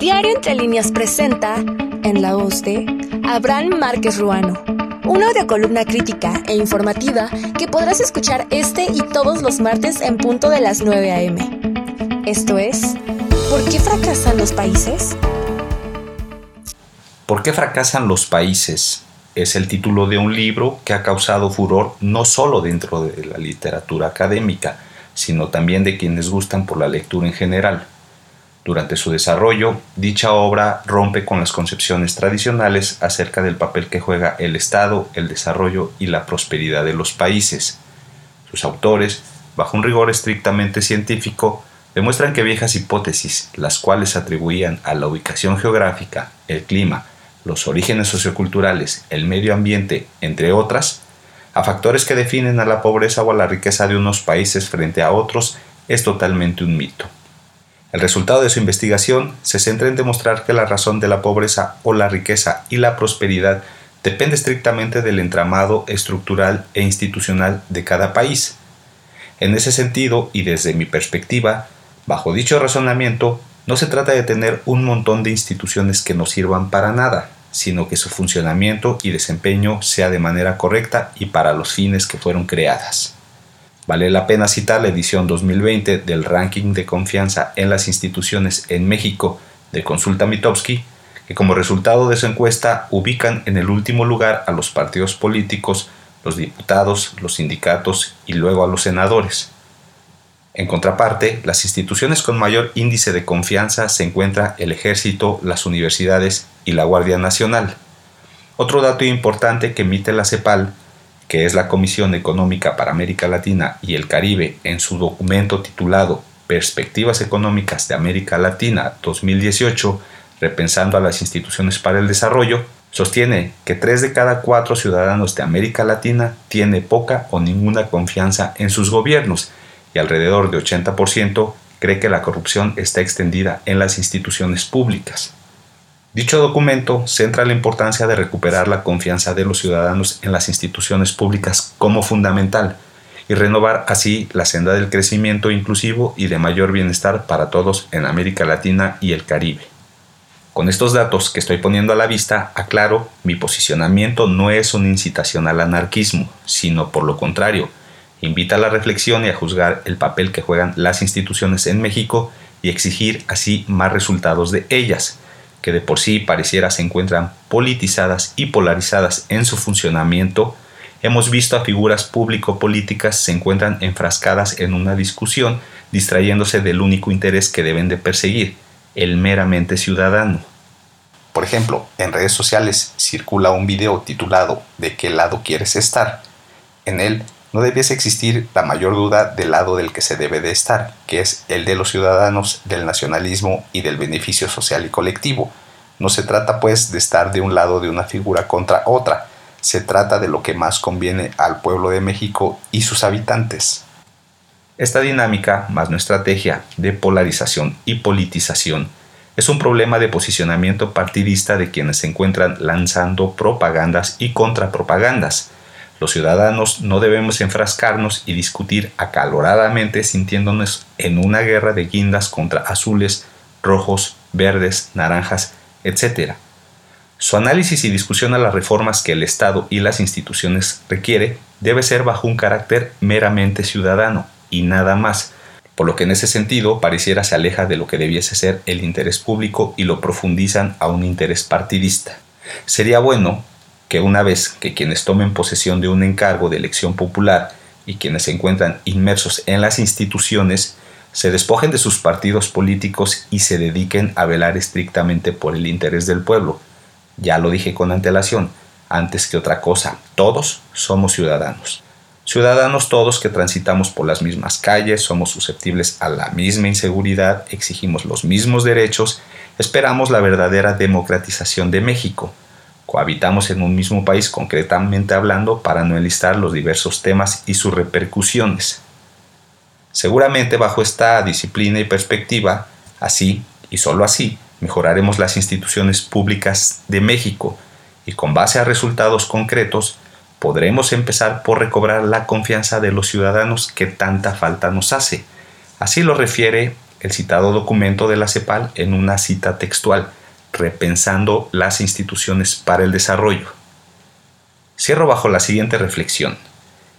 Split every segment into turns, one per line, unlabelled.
Diario Entre Líneas presenta, en la voz de Abraham Márquez Ruano, una audiocolumna crítica e informativa que podrás escuchar este y todos los martes en punto de las 9 a.m. Esto es, ¿por qué fracasan los países?
¿Por qué fracasan los países? Es el título de un libro que ha causado furor no solo dentro de la literatura académica, sino también de quienes gustan por la lectura en general. Durante su desarrollo, dicha obra rompe con las concepciones tradicionales acerca del papel que juega el Estado, el desarrollo y la prosperidad de los países. Sus autores, bajo un rigor estrictamente científico, demuestran que viejas hipótesis, las cuales atribuían a la ubicación geográfica, el clima, los orígenes socioculturales, el medio ambiente, entre otras, a factores que definen a la pobreza o a la riqueza de unos países frente a otros, es totalmente un mito. El resultado de su investigación se centra en demostrar que la razón de la pobreza o la riqueza y la prosperidad depende estrictamente del entramado estructural e institucional de cada país. En ese sentido, y desde mi perspectiva, bajo dicho razonamiento, no se trata de tener un montón de instituciones que no sirvan para nada, sino que su funcionamiento y desempeño sea de manera correcta y para los fines que fueron creadas. Vale la pena citar la edición 2020 del ranking de confianza en las instituciones en México de Consulta Mitowski, que como resultado de su encuesta ubican en el último lugar a los partidos políticos, los diputados, los sindicatos y luego a los senadores. En contraparte, las instituciones con mayor índice de confianza se encuentran el ejército, las universidades y la Guardia Nacional. Otro dato importante que emite la CEPAL que es la Comisión Económica para América Latina y el Caribe, en su documento titulado Perspectivas Económicas de América Latina 2018, repensando a las instituciones para el desarrollo, sostiene que tres de cada cuatro ciudadanos de América Latina tiene poca o ninguna confianza en sus gobiernos y alrededor de 80% cree que la corrupción está extendida en las instituciones públicas. Dicho documento centra la importancia de recuperar la confianza de los ciudadanos en las instituciones públicas como fundamental y renovar así la senda del crecimiento inclusivo y de mayor bienestar para todos en América Latina y el Caribe. Con estos datos que estoy poniendo a la vista, aclaro, mi posicionamiento no es una incitación al anarquismo, sino por lo contrario, invita a la reflexión y a juzgar el papel que juegan las instituciones en México y exigir así más resultados de ellas, que de por sí pareciera se encuentran politizadas y polarizadas en su funcionamiento, hemos visto a figuras público-políticas se encuentran enfrascadas en una discusión distrayéndose del único interés que deben de perseguir, el meramente ciudadano. Por ejemplo, en redes sociales circula un video titulado ¿De qué lado quieres estar? En él no debiese existir la mayor duda del lado del que se debe de estar, que es el de los ciudadanos, del nacionalismo y del beneficio social y colectivo. No se trata pues de estar de un lado de una figura contra otra, se trata de lo que más conviene al pueblo de México y sus habitantes. Esta dinámica, más no estrategia de polarización y politización, es un problema de posicionamiento partidista de quienes se encuentran lanzando propagandas y contrapropagandas, los ciudadanos no debemos enfrascarnos y discutir acaloradamente sintiéndonos en una guerra de guindas contra azules, rojos, verdes, naranjas, etc. Su análisis y discusión a las reformas que el Estado y las instituciones requiere debe ser bajo un carácter meramente ciudadano y nada más, por lo que en ese sentido pareciera se aleja de lo que debiese ser el interés público y lo profundizan a un interés partidista. Sería bueno que una vez que quienes tomen posesión de un encargo de elección popular y quienes se encuentran inmersos en las instituciones se despojen de sus partidos políticos y se dediquen a velar estrictamente por el interés del pueblo. Ya lo dije con antelación, antes que otra cosa, todos somos ciudadanos. Ciudadanos todos que transitamos por las mismas calles, somos susceptibles a la misma inseguridad, exigimos los mismos derechos, esperamos la verdadera democratización de México, cohabitamos en un mismo país concretamente hablando para no enlistar los diversos temas y sus repercusiones. Seguramente bajo esta disciplina y perspectiva, así y sólo así, mejoraremos las instituciones públicas de México y con base a resultados concretos podremos empezar por recobrar la confianza de los ciudadanos que tanta falta nos hace. Así lo refiere el citado documento de la CEPAL en una cita textual, repensando las instituciones para el desarrollo. Cierro bajo la siguiente reflexión.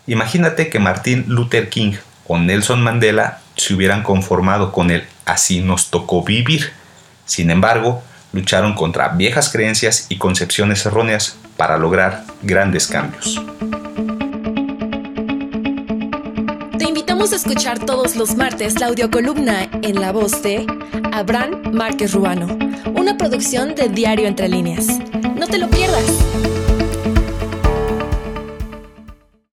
Imagínate que Martin Luther King o Nelson Mandela se hubieran conformado con el así nos tocó vivir. Sin embargo, lucharon contra viejas creencias y concepciones erróneas para lograr grandes cambios.
Invitamos a escuchar todos los martes la audiocolumna en la voz de Abraham Márquez Ruano, una producción de Diario Entre Líneas. No te lo pierdas.